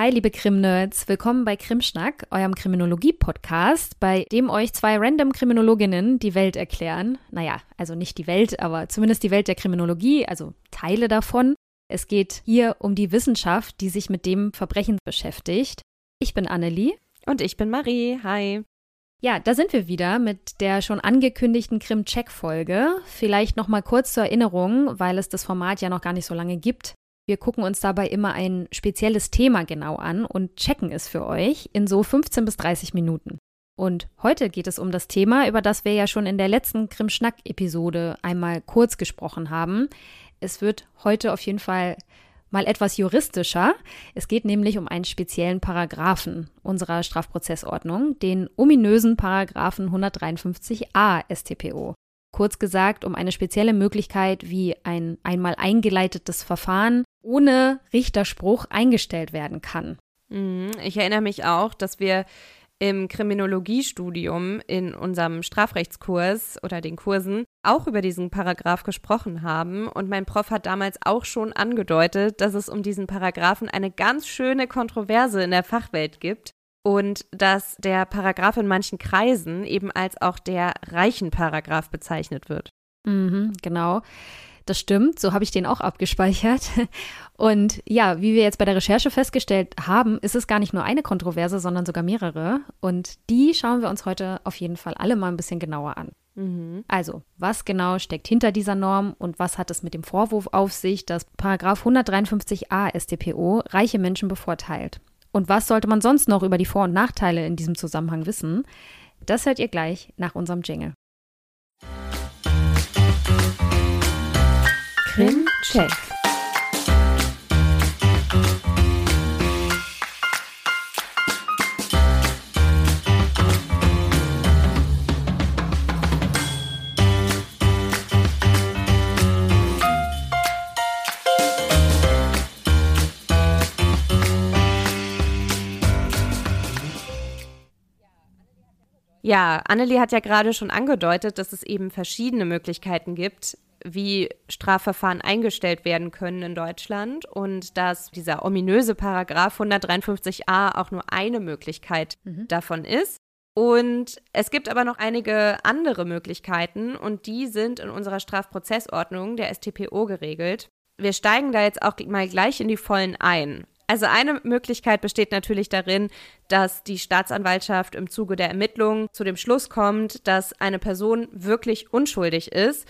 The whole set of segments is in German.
Hi, liebe Krim-Nerds. Willkommen bei Krimschnack, eurem Kriminologie-Podcast, bei dem euch zwei random Kriminologinnen die Welt erklären. Naja, also nicht die Welt, aber zumindest die Welt der Kriminologie, also Teile davon. Es geht hier um die Wissenschaft, die sich mit dem Verbrechen beschäftigt. Ich bin Annelie. Und ich bin Marie. Hi. Ja, da sind wir wieder mit der schon angekündigten Krim-Check-Folge. Vielleicht noch mal kurz zur Erinnerung, weil es das Format ja noch gar nicht so lange gibt. Wir gucken uns dabei immer ein spezielles Thema genau an und checken es für euch in so 15 bis 30 Minuten. Und heute geht es um das Thema, über das wir ja schon in der letzten Krim-Schnack-Episode einmal kurz gesprochen haben. Es wird heute auf jeden Fall mal etwas juristischer. Es geht nämlich um einen speziellen Paragraphen unserer Strafprozessordnung, den ominösen Paragraphen 153a StPO. Kurz gesagt, um eine spezielle Möglichkeit, wie ein einmal eingeleitetes Verfahren ohne Richterspruch eingestellt werden kann. Mhm. Ich erinnere mich auch, dass wir im Kriminologiestudium in unserem Strafrechtskurs oder den Kursen auch über diesen Paragraph gesprochen haben. Und mein Prof hat damals auch schon angedeutet, dass es um diesen Paragraphen eine ganz schöne Kontroverse in der Fachwelt gibt und dass der Paragraph in manchen Kreisen eben als auch der reichen Paragraph bezeichnet wird. Mhm, genau. Das stimmt, so habe ich den auch abgespeichert. Und ja, wie wir jetzt bei der Recherche festgestellt haben, ist es gar nicht nur eine Kontroverse, sondern sogar mehrere. Und die schauen wir uns heute auf jeden Fall alle mal ein bisschen genauer an. Mhm. Also, was genau steckt hinter dieser Norm und was hat es mit dem Vorwurf auf sich, dass Paragraph 153a StPO reiche Menschen bevorteilt? Und was sollte man sonst noch über die Vor- und Nachteile in diesem Zusammenhang wissen? Das hört ihr gleich nach unserem Jingle. Check. Ja, Annelie hat ja gerade schon angedeutet, dass es eben verschiedene Möglichkeiten gibt, wie Strafverfahren eingestellt werden können in Deutschland und dass dieser ominöse Paragraph 153a auch nur eine Möglichkeit mhm. davon ist. Und es gibt aber noch einige andere Möglichkeiten und die sind in unserer Strafprozessordnung der StPO geregelt. Wir steigen da jetzt auch mal gleich in die Vollen ein. Also eine Möglichkeit besteht natürlich darin, dass die Staatsanwaltschaft im Zuge der Ermittlungen zu dem Schluss kommt, dass eine Person wirklich unschuldig ist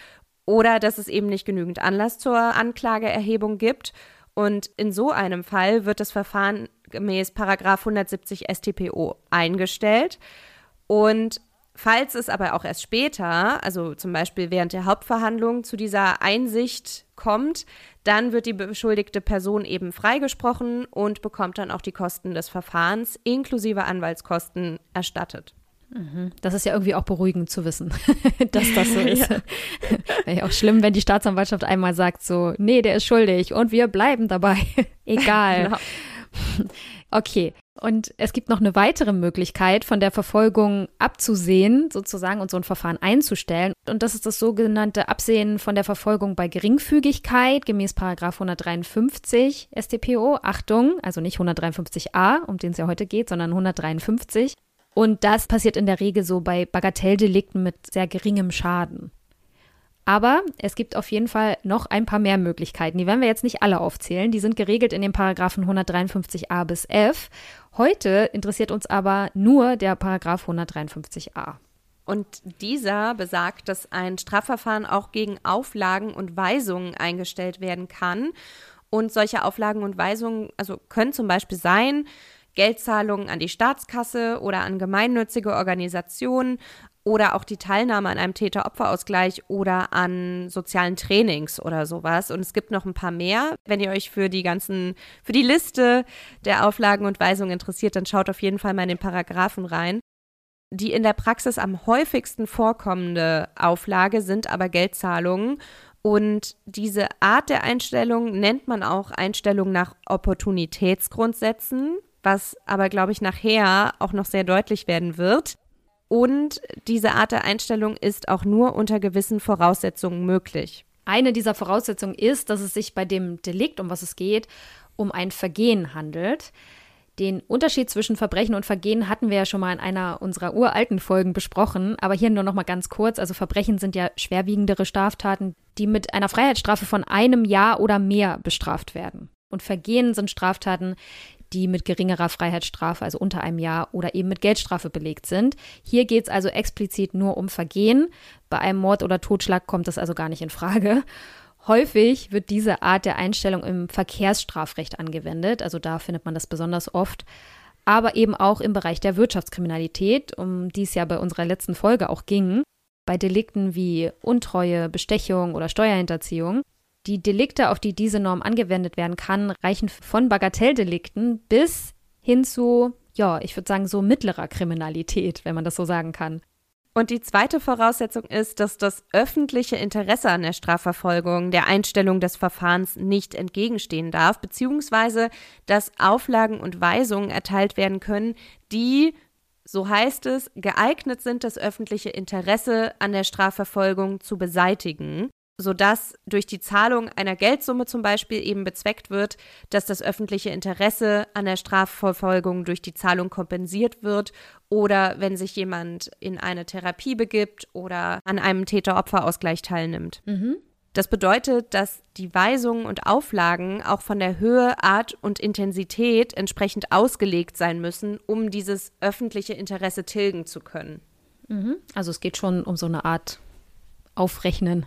oder dass es eben nicht genügend Anlass zur Anklageerhebung gibt. Und in so einem Fall wird das Verfahren gemäß 170 StPO eingestellt. Und Falls es aber auch erst später, also zum Beispiel während der Hauptverhandlung, zu dieser Einsicht kommt, dann wird die beschuldigte Person eben freigesprochen und bekommt dann auch die Kosten des Verfahrens inklusive Anwaltskosten erstattet. Mhm. Das ist ja irgendwie auch beruhigend zu wissen, dass das so ist. ja. Wäre ja auch schlimm, wenn die Staatsanwaltschaft einmal sagt so, nee, der ist schuldig und wir bleiben dabei. Egal. Genau. Okay, und es gibt noch eine weitere Möglichkeit, von der Verfolgung abzusehen, sozusagen, und so ein Verfahren einzustellen. Und das ist das sogenannte Absehen von der Verfolgung bei Geringfügigkeit, gemäß Paragraf 153 StPO. Achtung, also nicht 153a, um den es ja heute geht, sondern 153. Und das passiert in der Regel so bei Bagatelldelikten mit sehr geringem Schaden. Aber es gibt auf jeden Fall noch ein paar mehr Möglichkeiten. Die werden wir jetzt nicht alle aufzählen. Die sind geregelt in den Paragraphen 153a bis f. Heute interessiert uns aber nur der Paragraph 153a. Und dieser besagt, dass ein Strafverfahren auch gegen Auflagen und Weisungen eingestellt werden kann. Und solche Auflagen und Weisungen also können zum Beispiel sein, Geldzahlungen an die Staatskasse oder an gemeinnützige Organisationen oder auch die Teilnahme an einem Täter-Opfer-Ausgleich oder an sozialen Trainings oder sowas. Und es gibt noch ein paar mehr. Wenn ihr euch für die ganzen, für die Liste der Auflagen und Weisungen interessiert, dann schaut auf jeden Fall mal in den Paragraphen rein. Die in der Praxis am häufigsten vorkommende Auflage sind aber Geldzahlungen. Und diese Art der Einstellung nennt man auch Einstellung nach Opportunitätsgrundsätzen, was aber, glaube ich, nachher auch noch sehr deutlich werden wird. Und diese Art der Einstellung ist auch nur unter gewissen Voraussetzungen möglich. Eine dieser Voraussetzungen ist, dass es sich bei dem Delikt, um was es geht, um ein Vergehen handelt. Den Unterschied zwischen Verbrechen und Vergehen hatten wir ja schon mal in einer unserer uralten Folgen besprochen, aber hier nur noch mal ganz kurz. Also Verbrechen sind ja schwerwiegendere Straftaten, die mit einer Freiheitsstrafe von einem Jahr oder mehr bestraft werden. Und Vergehen sind Straftaten, die mit geringerer Freiheitsstrafe, also unter einem Jahr oder eben mit Geldstrafe belegt sind. Hier geht es also explizit nur um Vergehen. Bei einem Mord oder Totschlag kommt das also gar nicht in Frage. Häufig wird diese Art der Einstellung im Verkehrsstrafrecht angewendet, also da findet man das besonders oft, aber eben auch im Bereich der Wirtschaftskriminalität, um die es ja bei unserer letzten Folge auch ging, bei Delikten wie Untreue, Bestechung oder Steuerhinterziehung. Die Delikte, auf die diese Norm angewendet werden kann, reichen von Bagatelldelikten bis hin zu, ja, ich würde sagen, so mittlerer Kriminalität, wenn man das so sagen kann. Und die zweite Voraussetzung ist, dass das öffentliche Interesse an der Strafverfolgung der Einstellung des Verfahrens nicht entgegenstehen darf, beziehungsweise dass Auflagen und Weisungen erteilt werden können, die, so heißt es, geeignet sind, das öffentliche Interesse an der Strafverfolgung zu beseitigen sodass durch die Zahlung einer Geldsumme zum Beispiel eben bezweckt wird, dass das öffentliche Interesse an der Strafverfolgung durch die Zahlung kompensiert wird oder wenn sich jemand in eine Therapie begibt oder an einem Täter-Opfer-Ausgleich teilnimmt. Mhm. Das bedeutet, dass die Weisungen und Auflagen auch von der Höhe, Art und Intensität entsprechend ausgelegt sein müssen, um dieses öffentliche Interesse tilgen zu können. Mhm. Also es geht schon um so eine Art Aufrechnen.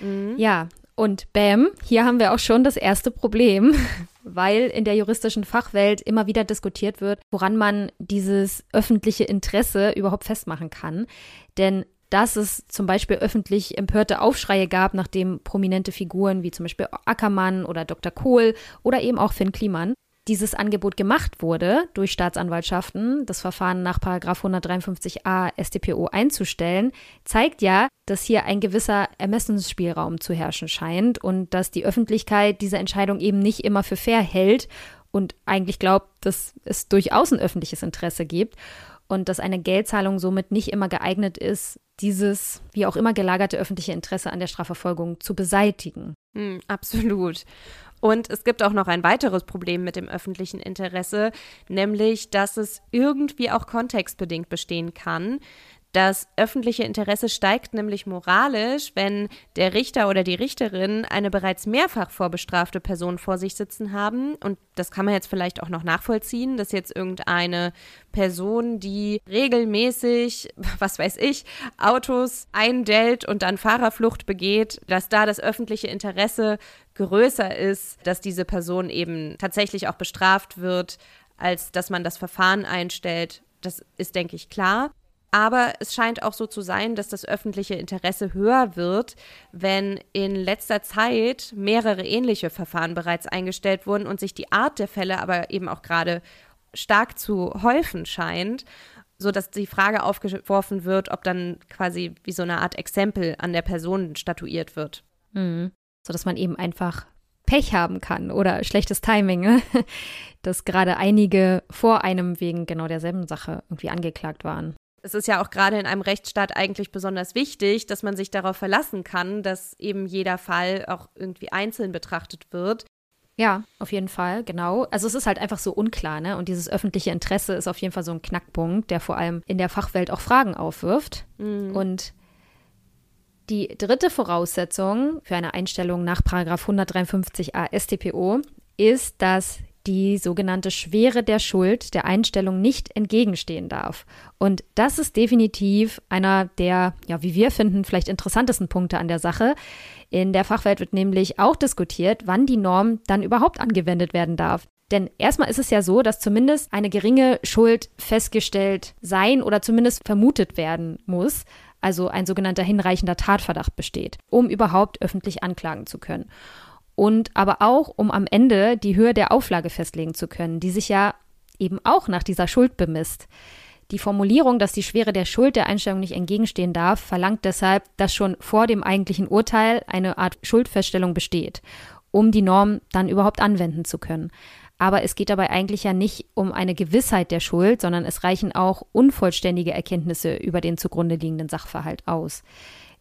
Mhm. Ja, und bam, hier haben wir auch schon das erste Problem, weil in der juristischen Fachwelt immer wieder diskutiert wird, woran man dieses öffentliche Interesse überhaupt festmachen kann. Denn dass es zum Beispiel öffentlich empörte Aufschreie gab, nachdem prominente Figuren wie zum Beispiel Ackermann oder Dr. Kohl oder eben auch Finn Kliman dieses Angebot gemacht wurde durch Staatsanwaltschaften, das Verfahren nach 153a StPO einzustellen, zeigt ja, dass hier ein gewisser Ermessensspielraum zu herrschen scheint und dass die Öffentlichkeit diese Entscheidung eben nicht immer für fair hält und eigentlich glaubt, dass es durchaus ein öffentliches Interesse gibt und dass eine Geldzahlung somit nicht immer geeignet ist, dieses wie auch immer gelagerte öffentliche Interesse an der Strafverfolgung zu beseitigen. Mm, absolut. Und es gibt auch noch ein weiteres Problem mit dem öffentlichen Interesse, nämlich dass es irgendwie auch kontextbedingt bestehen kann. Das öffentliche Interesse steigt nämlich moralisch, wenn der Richter oder die Richterin eine bereits mehrfach vorbestrafte Person vor sich sitzen haben. Und das kann man jetzt vielleicht auch noch nachvollziehen, dass jetzt irgendeine Person, die regelmäßig, was weiß ich, Autos eindellt und dann Fahrerflucht begeht, dass da das öffentliche Interesse größer ist, dass diese Person eben tatsächlich auch bestraft wird, als dass man das Verfahren einstellt. Das ist, denke ich, klar. Aber es scheint auch so zu sein, dass das öffentliche Interesse höher wird, wenn in letzter Zeit mehrere ähnliche Verfahren bereits eingestellt wurden und sich die Art der Fälle aber eben auch gerade stark zu häufen scheint, sodass die Frage aufgeworfen wird, ob dann quasi wie so eine Art Exempel an der Person statuiert wird. Mhm. Sodass man eben einfach Pech haben kann oder schlechtes Timing, ne? dass gerade einige vor einem wegen genau derselben Sache irgendwie angeklagt waren es ist ja auch gerade in einem Rechtsstaat eigentlich besonders wichtig, dass man sich darauf verlassen kann, dass eben jeder Fall auch irgendwie einzeln betrachtet wird. Ja, auf jeden Fall, genau. Also es ist halt einfach so unklar, ne? Und dieses öffentliche Interesse ist auf jeden Fall so ein Knackpunkt, der vor allem in der Fachwelt auch Fragen aufwirft. Mhm. Und die dritte Voraussetzung für eine Einstellung nach 153a StPO ist, dass die sogenannte Schwere der Schuld der Einstellung nicht entgegenstehen darf. Und das ist definitiv einer der, ja, wie wir finden, vielleicht interessantesten Punkte an der Sache. In der Fachwelt wird nämlich auch diskutiert, wann die Norm dann überhaupt angewendet werden darf. Denn erstmal ist es ja so, dass zumindest eine geringe Schuld festgestellt sein oder zumindest vermutet werden muss, also ein sogenannter hinreichender Tatverdacht besteht, um überhaupt öffentlich anklagen zu können und aber auch, um am Ende die Höhe der Auflage festlegen zu können, die sich ja eben auch nach dieser Schuld bemisst. Die Formulierung, dass die Schwere der Schuld der Einstellung nicht entgegenstehen darf, verlangt deshalb, dass schon vor dem eigentlichen Urteil eine Art Schuldfeststellung besteht, um die Norm dann überhaupt anwenden zu können. Aber es geht dabei eigentlich ja nicht um eine Gewissheit der Schuld, sondern es reichen auch unvollständige Erkenntnisse über den zugrunde liegenden Sachverhalt aus.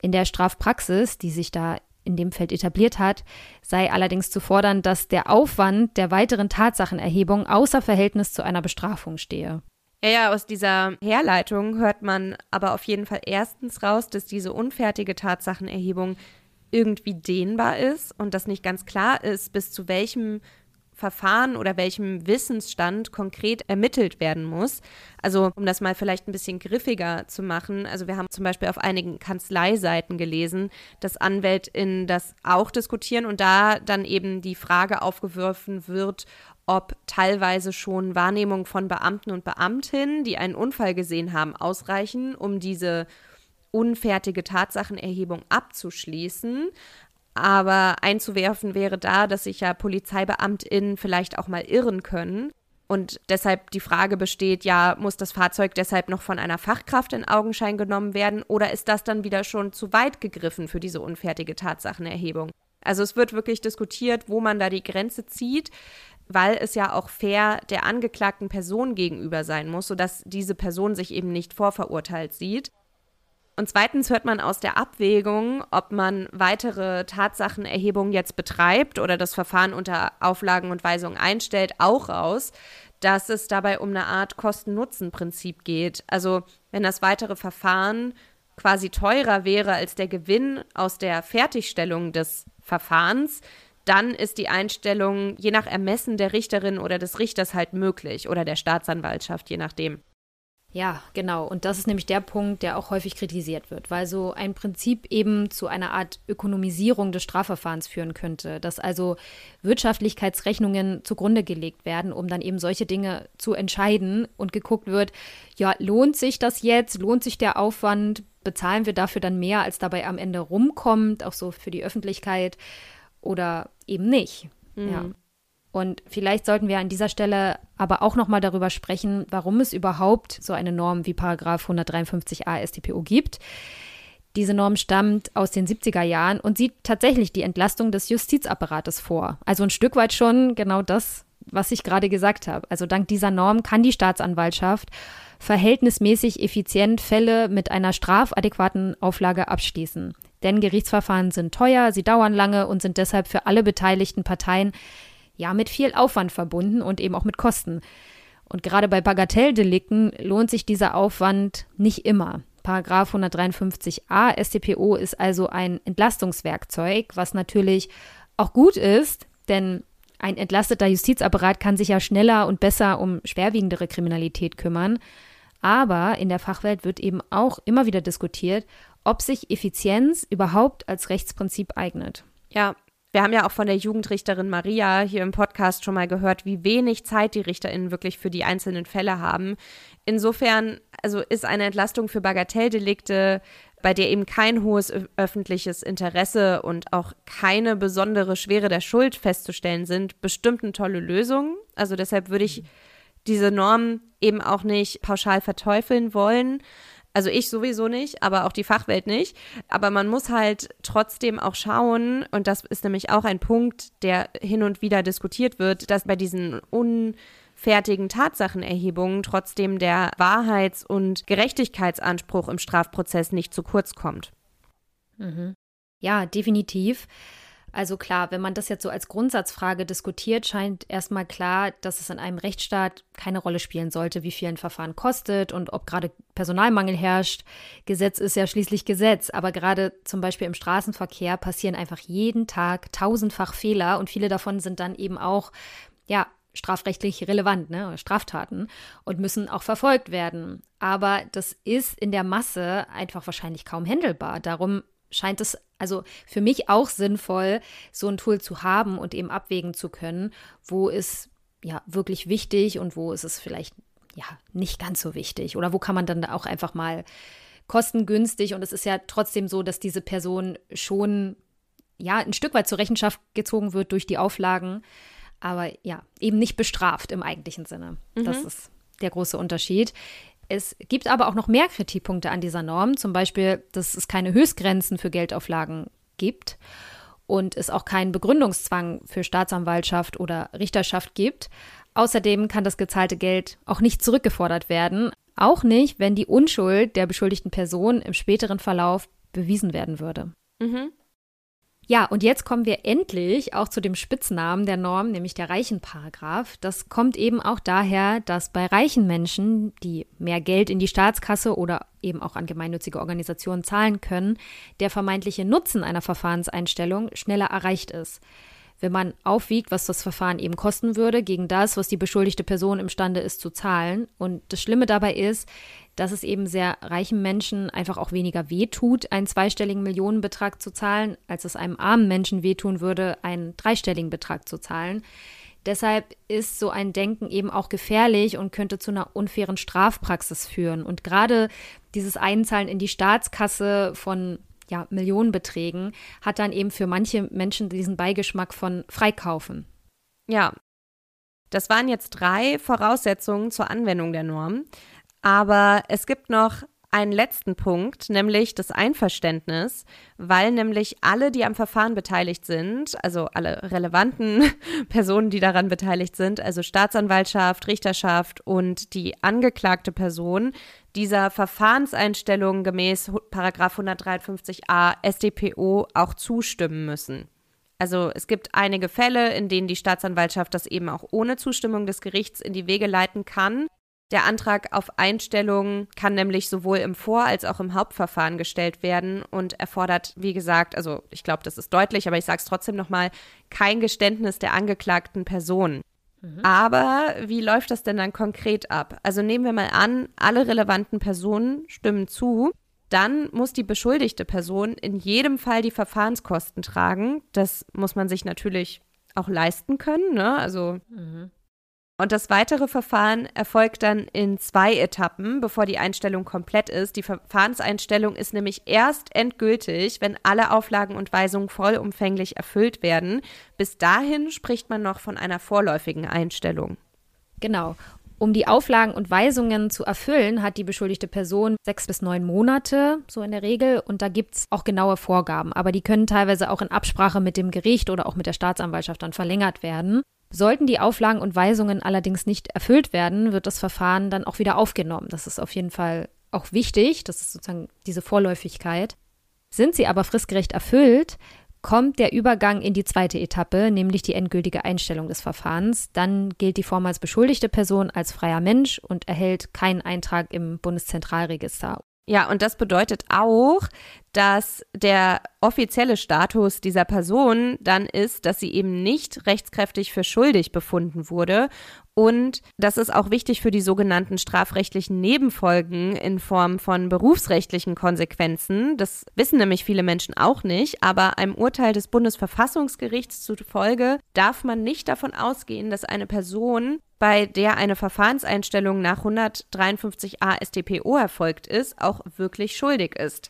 In der Strafpraxis, die sich da in dem Feld etabliert hat, sei allerdings zu fordern, dass der Aufwand der weiteren Tatsachenerhebung außer Verhältnis zu einer Bestrafung stehe. Ja, ja, aus dieser Herleitung hört man aber auf jeden Fall erstens raus, dass diese unfertige Tatsachenerhebung irgendwie dehnbar ist und dass nicht ganz klar ist, bis zu welchem Verfahren oder welchem Wissensstand konkret ermittelt werden muss. Also um das mal vielleicht ein bisschen griffiger zu machen. Also wir haben zum Beispiel auf einigen Kanzleiseiten gelesen, dass AnwältInnen das auch diskutieren und da dann eben die Frage aufgeworfen wird, ob teilweise schon Wahrnehmungen von Beamten und Beamtinnen, die einen Unfall gesehen haben, ausreichen, um diese unfertige Tatsachenerhebung abzuschließen. Aber einzuwerfen wäre da, dass sich ja PolizeibeamtInnen vielleicht auch mal irren können. Und deshalb die Frage besteht, ja, muss das Fahrzeug deshalb noch von einer Fachkraft in Augenschein genommen werden oder ist das dann wieder schon zu weit gegriffen für diese unfertige Tatsachenerhebung? Also es wird wirklich diskutiert, wo man da die Grenze zieht, weil es ja auch fair der angeklagten Person gegenüber sein muss, sodass diese Person sich eben nicht vorverurteilt sieht. Und zweitens hört man aus der Abwägung, ob man weitere Tatsachenerhebungen jetzt betreibt oder das Verfahren unter Auflagen und Weisungen einstellt, auch raus, dass es dabei um eine Art Kosten-Nutzen-Prinzip geht. Also wenn das weitere Verfahren quasi teurer wäre als der Gewinn aus der Fertigstellung des Verfahrens, dann ist die Einstellung je nach Ermessen der Richterin oder des Richters halt möglich oder der Staatsanwaltschaft, je nachdem. Ja, genau. Und das ist nämlich der Punkt, der auch häufig kritisiert wird, weil so ein Prinzip eben zu einer Art Ökonomisierung des Strafverfahrens führen könnte, dass also Wirtschaftlichkeitsrechnungen zugrunde gelegt werden, um dann eben solche Dinge zu entscheiden und geguckt wird, ja, lohnt sich das jetzt? Lohnt sich der Aufwand? Bezahlen wir dafür dann mehr, als dabei am Ende rumkommt, auch so für die Öffentlichkeit oder eben nicht? Mhm. Ja. Und vielleicht sollten wir an dieser Stelle aber auch noch mal darüber sprechen, warum es überhaupt so eine Norm wie Paragraph 153a StPO gibt. Diese Norm stammt aus den 70er Jahren und sieht tatsächlich die Entlastung des Justizapparates vor. Also ein Stück weit schon genau das, was ich gerade gesagt habe. Also dank dieser Norm kann die Staatsanwaltschaft verhältnismäßig effizient Fälle mit einer strafadäquaten Auflage abschließen. Denn Gerichtsverfahren sind teuer, sie dauern lange und sind deshalb für alle beteiligten Parteien ja mit viel Aufwand verbunden und eben auch mit Kosten. Und gerade bei Bagatelldelikten lohnt sich dieser Aufwand nicht immer. Paragraph 153a StPO ist also ein Entlastungswerkzeug, was natürlich auch gut ist, denn ein entlasteter Justizapparat kann sich ja schneller und besser um schwerwiegendere Kriminalität kümmern. Aber in der Fachwelt wird eben auch immer wieder diskutiert, ob sich Effizienz überhaupt als Rechtsprinzip eignet. Ja, wir haben ja auch von der Jugendrichterin Maria hier im Podcast schon mal gehört, wie wenig Zeit die RichterInnen wirklich für die einzelnen Fälle haben. Insofern, also ist eine Entlastung für Bagatelldelikte, bei der eben kein hohes öffentliches Interesse und auch keine besondere Schwere der Schuld festzustellen sind, bestimmt eine tolle Lösung. Also deshalb würde ich diese Norm eben auch nicht pauschal verteufeln wollen. Also ich sowieso nicht, aber auch die Fachwelt nicht. Aber man muss halt trotzdem auch schauen, und das ist nämlich auch ein Punkt, der hin und wieder diskutiert wird, dass bei diesen unfertigen Tatsachenerhebungen trotzdem der Wahrheits- und Gerechtigkeitsanspruch im Strafprozess nicht zu kurz kommt. Mhm. Ja, definitiv. Also klar, wenn man das jetzt so als Grundsatzfrage diskutiert, scheint erstmal klar, dass es in einem Rechtsstaat keine Rolle spielen sollte, wie viel ein Verfahren kostet und ob gerade Personalmangel herrscht. Gesetz ist ja schließlich Gesetz, aber gerade zum Beispiel im Straßenverkehr passieren einfach jeden Tag tausendfach Fehler und viele davon sind dann eben auch, ja, strafrechtlich relevant, ne, Straftaten und müssen auch verfolgt werden. Aber das ist in der Masse einfach wahrscheinlich kaum händelbar. Darum scheint es also für mich auch sinnvoll, so ein Tool zu haben und eben abwägen zu können, wo ist ja wirklich wichtig und wo ist es vielleicht ja nicht ganz so wichtig oder wo kann man dann auch einfach mal kostengünstig und es ist ja trotzdem so, dass diese Person schon ja ein Stück weit zur Rechenschaft gezogen wird durch die Auflagen, aber ja, eben nicht bestraft im eigentlichen Sinne. Mhm. Das ist der große Unterschied. Es gibt aber auch noch mehr Kritikpunkte an dieser Norm, zum Beispiel, dass es keine Höchstgrenzen für Geldauflagen gibt und es auch keinen Begründungszwang für Staatsanwaltschaft oder Richterschaft gibt. Außerdem kann das gezahlte Geld auch nicht zurückgefordert werden, auch nicht, wenn die Unschuld der beschuldigten Person im späteren Verlauf bewiesen werden würde. Mhm. Ja, und jetzt kommen wir endlich auch zu dem Spitznamen der Norm, nämlich der Reichenparagraph. Das kommt eben auch daher, dass bei reichen Menschen, die mehr Geld in die Staatskasse oder eben auch an gemeinnützige Organisationen zahlen können, der vermeintliche Nutzen einer Verfahrenseinstellung schneller erreicht ist. Wenn man aufwiegt, was das Verfahren eben kosten würde, gegen das, was die beschuldigte Person imstande ist zu zahlen. Und das Schlimme dabei ist, dass es eben sehr reichen Menschen einfach auch weniger wehtut, einen zweistelligen Millionenbetrag zu zahlen, als es einem armen Menschen wehtun würde, einen dreistelligen Betrag zu zahlen. Deshalb ist so ein Denken eben auch gefährlich und könnte zu einer unfairen Strafpraxis führen. Und gerade dieses Einzahlen in die Staatskasse von ja, Millionenbeträgen hat dann eben für manche Menschen diesen Beigeschmack von Freikaufen. Ja, das waren jetzt drei Voraussetzungen zur Anwendung der Norm. Aber es gibt noch einen letzten Punkt, nämlich das Einverständnis, weil nämlich alle, die am Verfahren beteiligt sind, also alle relevanten Personen, die daran beteiligt sind, also Staatsanwaltschaft, Richterschaft und die angeklagte Person, dieser Verfahrenseinstellung gemäß 153a StPO auch zustimmen müssen. Also es gibt einige Fälle, in denen die Staatsanwaltschaft das eben auch ohne Zustimmung des Gerichts in die Wege leiten kann. Der Antrag auf Einstellung kann nämlich sowohl im Vor- als auch im Hauptverfahren gestellt werden und erfordert, wie gesagt, also ich glaube, das ist deutlich, aber ich sage es trotzdem nochmal, kein Geständnis der angeklagten Person. Mhm. Aber wie läuft das denn dann konkret ab? Also nehmen wir mal an, alle relevanten Personen stimmen zu. Dann muss die beschuldigte Person in jedem Fall die Verfahrenskosten tragen. Das muss man sich natürlich auch leisten können. Ne? Also mhm. Und das weitere Verfahren erfolgt dann in zwei Etappen, bevor die Einstellung komplett ist. Die Verfahrenseinstellung ist nämlich erst endgültig, wenn alle Auflagen und Weisungen vollumfänglich erfüllt werden. Bis dahin spricht man noch von einer vorläufigen Einstellung. Genau. Um die Auflagen und Weisungen zu erfüllen, hat die beschuldigte Person sechs bis neun Monate, so in der Regel. Und da gibt es auch genaue Vorgaben. Aber die können teilweise auch in Absprache mit dem Gericht oder auch mit der Staatsanwaltschaft dann verlängert werden. Sollten die Auflagen und Weisungen allerdings nicht erfüllt werden, wird das Verfahren dann auch wieder aufgenommen. Das ist auf jeden Fall auch wichtig, das ist sozusagen diese Vorläufigkeit. Sind sie aber fristgerecht erfüllt, kommt der Übergang in die zweite Etappe, nämlich die endgültige Einstellung des Verfahrens. Dann gilt die vormals beschuldigte Person als freier Mensch und erhält keinen Eintrag im Bundeszentralregister. Ja, und das bedeutet auch, dass der offizielle Status dieser Person dann ist, dass sie eben nicht rechtskräftig für schuldig befunden wurde. Und das ist auch wichtig für die sogenannten strafrechtlichen Nebenfolgen in Form von berufsrechtlichen Konsequenzen. Das wissen nämlich viele Menschen auch nicht, aber einem Urteil des Bundesverfassungsgerichts zufolge darf man nicht davon ausgehen, dass eine Person bei der eine Verfahrenseinstellung nach 153a StPO erfolgt ist, auch wirklich schuldig ist.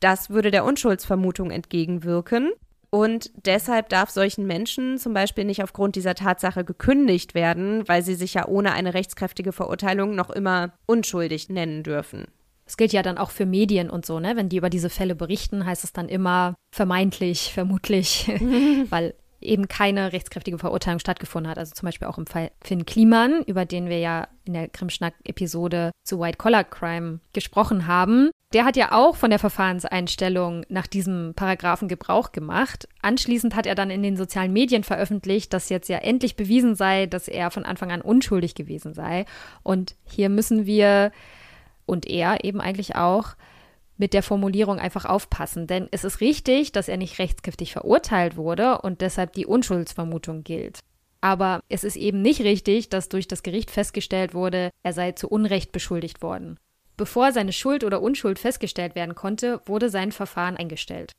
Das würde der Unschuldsvermutung entgegenwirken. Und deshalb darf solchen Menschen zum Beispiel nicht aufgrund dieser Tatsache gekündigt werden, weil sie sich ja ohne eine rechtskräftige Verurteilung noch immer unschuldig nennen dürfen. Das gilt ja dann auch für Medien und so, ne? Wenn die über diese Fälle berichten, heißt es dann immer vermeintlich, vermutlich, weil eben keine rechtskräftige Verurteilung stattgefunden hat. Also zum Beispiel auch im Fall Finn Kliman, über den wir ja in der Krimschnack-Episode zu White Collar Crime gesprochen haben. Der hat ja auch von der Verfahrenseinstellung nach diesem Paragraphen Gebrauch gemacht. Anschließend hat er dann in den sozialen Medien veröffentlicht, dass jetzt ja endlich bewiesen sei, dass er von Anfang an unschuldig gewesen sei. Und hier müssen wir und er eben eigentlich auch mit der Formulierung einfach aufpassen. Denn es ist richtig, dass er nicht rechtskräftig verurteilt wurde und deshalb die Unschuldsvermutung gilt. Aber es ist eben nicht richtig, dass durch das Gericht festgestellt wurde, er sei zu Unrecht beschuldigt worden. Bevor seine Schuld oder Unschuld festgestellt werden konnte, wurde sein Verfahren eingestellt.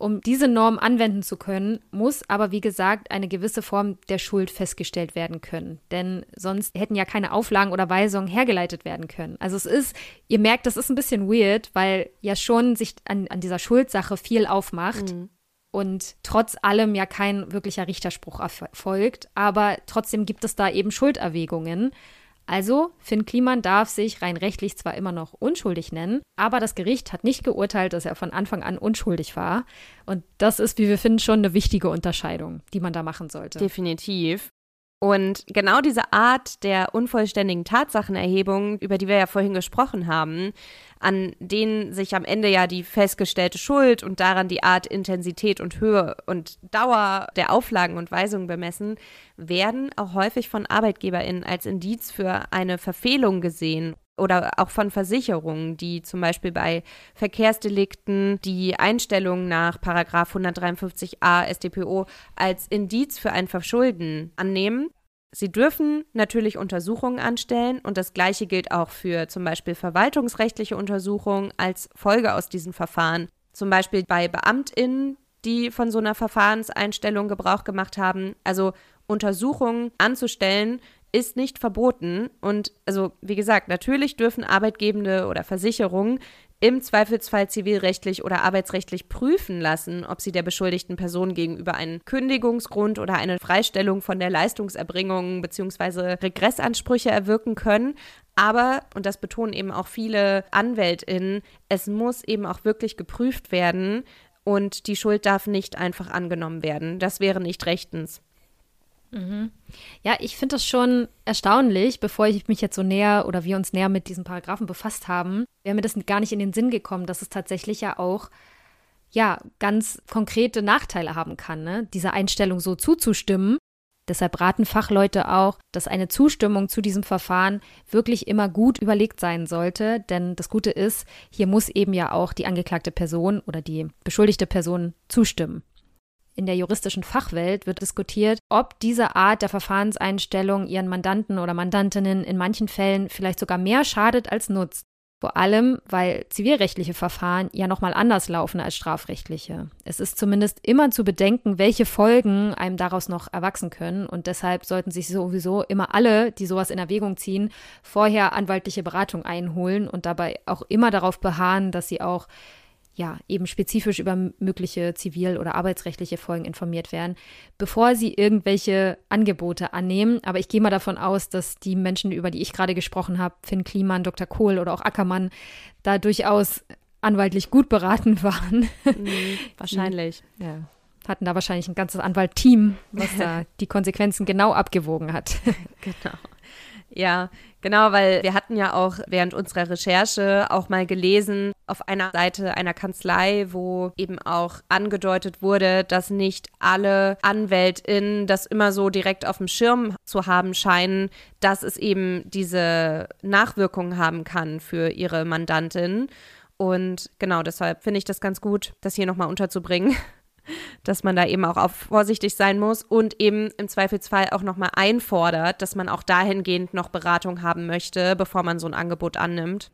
Um diese Norm anwenden zu können, muss aber, wie gesagt, eine gewisse Form der Schuld festgestellt werden können. Denn sonst hätten ja keine Auflagen oder Weisungen hergeleitet werden können. Also es ist, ihr merkt, das ist ein bisschen weird, weil ja schon sich an, an dieser Schuldsache viel aufmacht. Mhm. Und trotz allem ja kein wirklicher Richterspruch erfolgt. Aber trotzdem gibt es da eben Schulderwägungen. Also, Finn Kliman darf sich rein rechtlich zwar immer noch unschuldig nennen, aber das Gericht hat nicht geurteilt, dass er von Anfang an unschuldig war. Und das ist, wie wir finden, schon eine wichtige Unterscheidung, die man da machen sollte. Definitiv. Und genau diese Art der unvollständigen Tatsachenerhebung, über die wir ja vorhin gesprochen haben, an denen sich am Ende ja die festgestellte Schuld und daran die Art Intensität und Höhe und Dauer der Auflagen und Weisungen bemessen, werden auch häufig von ArbeitgeberInnen als indiz für eine Verfehlung gesehen oder auch von Versicherungen, die zum Beispiel bei Verkehrsdelikten die Einstellung nach Paragraf 153a StPO als Indiz für ein Verschulden annehmen. Sie dürfen natürlich Untersuchungen anstellen und das Gleiche gilt auch für zum Beispiel verwaltungsrechtliche Untersuchungen als Folge aus diesen Verfahren. Zum Beispiel bei BeamtInnen, die von so einer Verfahrenseinstellung Gebrauch gemacht haben. Also Untersuchungen anzustellen, ist nicht verboten. Und also, wie gesagt, natürlich dürfen Arbeitgebende oder Versicherungen im Zweifelsfall zivilrechtlich oder arbeitsrechtlich prüfen lassen, ob sie der beschuldigten Person gegenüber einen Kündigungsgrund oder eine Freistellung von der Leistungserbringung bzw. Regressansprüche erwirken können. Aber, und das betonen eben auch viele AnwältInnen, es muss eben auch wirklich geprüft werden und die Schuld darf nicht einfach angenommen werden. Das wäre nicht rechtens. Mhm. Ja, ich finde das schon erstaunlich, bevor ich mich jetzt so näher oder wir uns näher mit diesen Paragraphen befasst haben, wäre mir das gar nicht in den Sinn gekommen, dass es tatsächlich ja auch ja ganz konkrete Nachteile haben kann, ne? dieser Einstellung so zuzustimmen. Deshalb raten Fachleute auch, dass eine Zustimmung zu diesem Verfahren wirklich immer gut überlegt sein sollte, denn das Gute ist, hier muss eben ja auch die angeklagte Person oder die beschuldigte Person zustimmen in der juristischen Fachwelt wird diskutiert, ob diese Art der Verfahrenseinstellung ihren Mandanten oder Mandantinnen in manchen Fällen vielleicht sogar mehr schadet als nutzt. Vor allem, weil zivilrechtliche Verfahren ja nochmal anders laufen als strafrechtliche. Es ist zumindest immer zu bedenken, welche Folgen einem daraus noch erwachsen können. Und deshalb sollten sich sowieso immer alle, die sowas in Erwägung ziehen, vorher anwaltliche Beratung einholen und dabei auch immer darauf beharren, dass sie auch ja, eben spezifisch über mögliche zivil- oder arbeitsrechtliche Folgen informiert werden, bevor sie irgendwelche Angebote annehmen. Aber ich gehe mal davon aus, dass die Menschen, über die ich gerade gesprochen habe, Finn Kliman, Dr. Kohl oder auch Ackermann, da durchaus anwaltlich gut beraten waren. Mhm, wahrscheinlich. Ja. Hatten da wahrscheinlich ein ganzes Anwaltteam, was da die Konsequenzen genau abgewogen hat. genau. Ja, genau, weil wir hatten ja auch während unserer Recherche auch mal gelesen auf einer Seite einer Kanzlei, wo eben auch angedeutet wurde, dass nicht alle AnwältInnen das immer so direkt auf dem Schirm zu haben scheinen, dass es eben diese Nachwirkungen haben kann für ihre Mandantin. Und genau deshalb finde ich das ganz gut, das hier nochmal unterzubringen dass man da eben auch auf vorsichtig sein muss und eben im Zweifelsfall auch nochmal einfordert, dass man auch dahingehend noch Beratung haben möchte, bevor man so ein Angebot annimmt.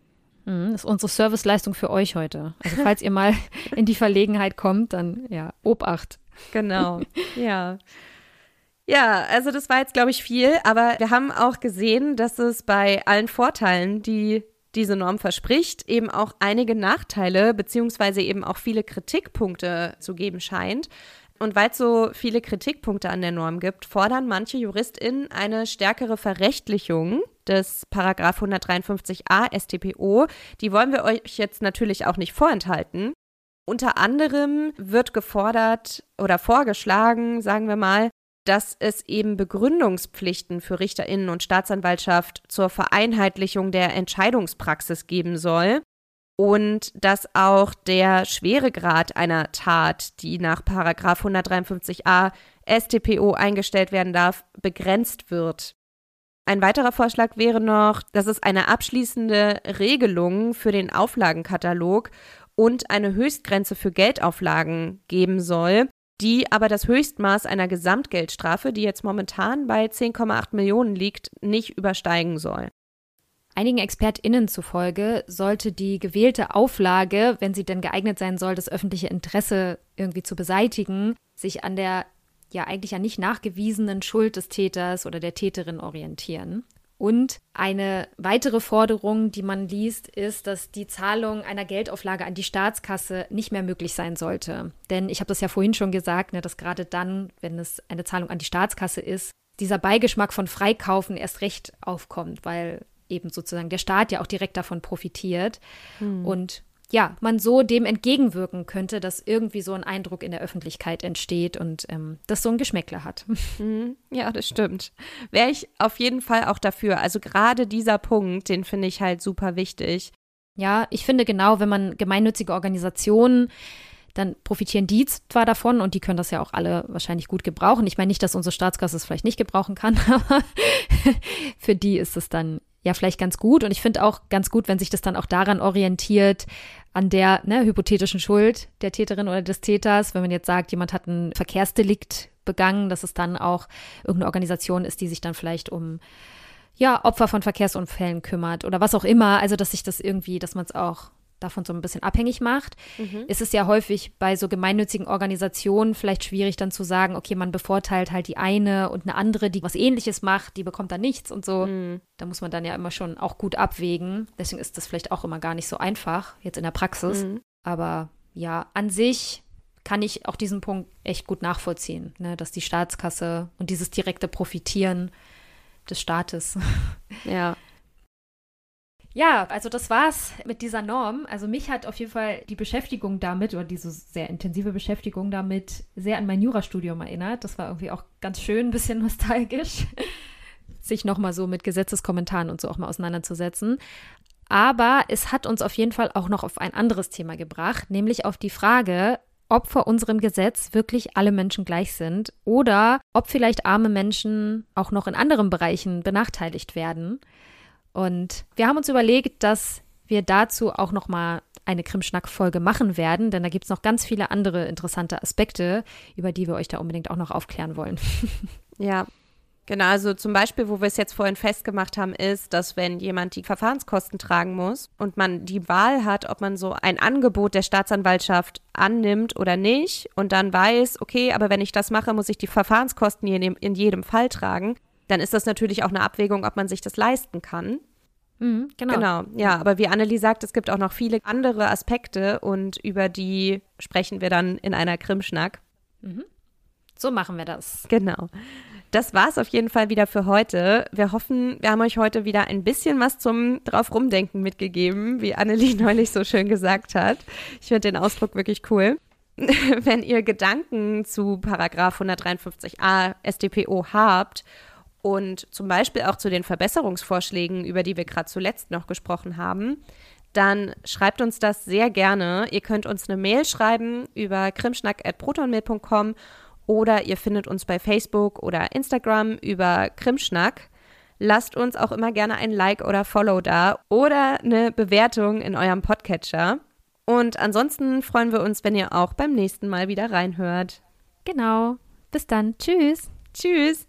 Mhm, das ist unsere Serviceleistung für euch heute. Also falls ihr mal in die Verlegenheit kommt, dann ja, Obacht. Genau, ja. Ja, also das war jetzt, glaube ich, viel, aber wir haben auch gesehen, dass es bei allen Vorteilen, die diese Norm verspricht, eben auch einige Nachteile beziehungsweise eben auch viele Kritikpunkte zu geben scheint. Und weil es so viele Kritikpunkte an der Norm gibt, fordern manche JuristInnen eine stärkere Verrechtlichung des Paragraph 153a StPO. Die wollen wir euch jetzt natürlich auch nicht vorenthalten. Unter anderem wird gefordert oder vorgeschlagen, sagen wir mal, dass es eben Begründungspflichten für Richterinnen und Staatsanwaltschaft zur Vereinheitlichung der Entscheidungspraxis geben soll und dass auch der Schweregrad einer Tat, die nach 153a StPO eingestellt werden darf, begrenzt wird. Ein weiterer Vorschlag wäre noch, dass es eine abschließende Regelung für den Auflagenkatalog und eine Höchstgrenze für Geldauflagen geben soll, die aber das Höchstmaß einer Gesamtgeldstrafe, die jetzt momentan bei 10,8 Millionen liegt, nicht übersteigen soll. Einigen ExpertInnen zufolge sollte die gewählte Auflage, wenn sie denn geeignet sein soll, das öffentliche Interesse irgendwie zu beseitigen, sich an der ja eigentlich ja nicht nachgewiesenen Schuld des Täters oder der Täterin orientieren. Und eine weitere Forderung, die man liest, ist, dass die Zahlung einer Geldauflage an die Staatskasse nicht mehr möglich sein sollte. Denn ich habe das ja vorhin schon gesagt, ne, dass gerade dann, wenn es eine Zahlung an die Staatskasse ist, dieser Beigeschmack von Freikaufen erst recht aufkommt, weil eben sozusagen der Staat ja auch direkt davon profitiert. Hm. Und ja, man so dem entgegenwirken könnte, dass irgendwie so ein Eindruck in der Öffentlichkeit entsteht und ähm, das so ein Geschmäckler hat. Mhm. Ja, das stimmt. Wäre ich auf jeden Fall auch dafür. Also gerade dieser Punkt, den finde ich halt super wichtig. Ja, ich finde genau, wenn man gemeinnützige Organisationen dann profitieren die zwar davon und die können das ja auch alle wahrscheinlich gut gebrauchen. Ich meine nicht, dass unsere Staatskasse es vielleicht nicht gebrauchen kann, aber für die ist es dann ja vielleicht ganz gut. Und ich finde auch ganz gut, wenn sich das dann auch daran orientiert, an der ne, hypothetischen Schuld der Täterin oder des Täters. Wenn man jetzt sagt, jemand hat ein Verkehrsdelikt begangen, dass es dann auch irgendeine Organisation ist, die sich dann vielleicht um ja, Opfer von Verkehrsunfällen kümmert oder was auch immer. Also, dass sich das irgendwie, dass man es auch davon so ein bisschen abhängig macht, mhm. ist es ja häufig bei so gemeinnützigen Organisationen vielleicht schwierig dann zu sagen, okay, man bevorteilt halt die eine und eine andere, die was ähnliches macht, die bekommt dann nichts und so. Mhm. Da muss man dann ja immer schon auch gut abwägen. Deswegen ist das vielleicht auch immer gar nicht so einfach, jetzt in der Praxis. Mhm. Aber ja, an sich kann ich auch diesen Punkt echt gut nachvollziehen, ne, dass die Staatskasse und dieses direkte Profitieren des Staates. Ja. Ja, also das war's mit dieser Norm. Also mich hat auf jeden Fall die Beschäftigung damit oder diese sehr intensive Beschäftigung damit sehr an mein Jurastudium erinnert. Das war irgendwie auch ganz schön, ein bisschen nostalgisch, sich nochmal so mit Gesetzeskommentaren und so auch mal auseinanderzusetzen. Aber es hat uns auf jeden Fall auch noch auf ein anderes Thema gebracht, nämlich auf die Frage, ob vor unserem Gesetz wirklich alle Menschen gleich sind oder ob vielleicht arme Menschen auch noch in anderen Bereichen benachteiligt werden. Und wir haben uns überlegt, dass wir dazu auch noch mal eine Krimschnack-Folge machen werden, denn da gibt es noch ganz viele andere interessante Aspekte, über die wir euch da unbedingt auch noch aufklären wollen. Ja, Genau, also zum Beispiel, wo wir es jetzt vorhin festgemacht haben, ist, dass wenn jemand die Verfahrenskosten tragen muss und man die Wahl hat, ob man so ein Angebot der Staatsanwaltschaft annimmt oder nicht und dann weiß, okay, aber wenn ich das mache, muss ich die Verfahrenskosten in jedem Fall tragen, dann ist das natürlich auch eine Abwägung, ob man sich das leisten kann. Mhm, genau. Genau, ja, aber wie Annelie sagt, es gibt auch noch viele andere Aspekte und über die sprechen wir dann in einer Krimschnack. Mhm. So machen wir das. Genau. Das war es auf jeden Fall wieder für heute. Wir hoffen, wir haben euch heute wieder ein bisschen was zum drauf rumdenken mitgegeben, wie Annelie neulich so schön gesagt hat. Ich finde den Ausdruck wirklich cool. Wenn ihr Gedanken zu Paragraph 153a StPO habt und zum Beispiel auch zu den Verbesserungsvorschlägen, über die wir gerade zuletzt noch gesprochen haben, dann schreibt uns das sehr gerne. Ihr könnt uns eine Mail schreiben über krimschnack.protonmail.com oder ihr findet uns bei Facebook oder Instagram über Krimschnack. Lasst uns auch immer gerne ein Like oder Follow da oder eine Bewertung in eurem Podcatcher. Und ansonsten freuen wir uns, wenn ihr auch beim nächsten Mal wieder reinhört. Genau. Bis dann. Tschüss. Tschüss.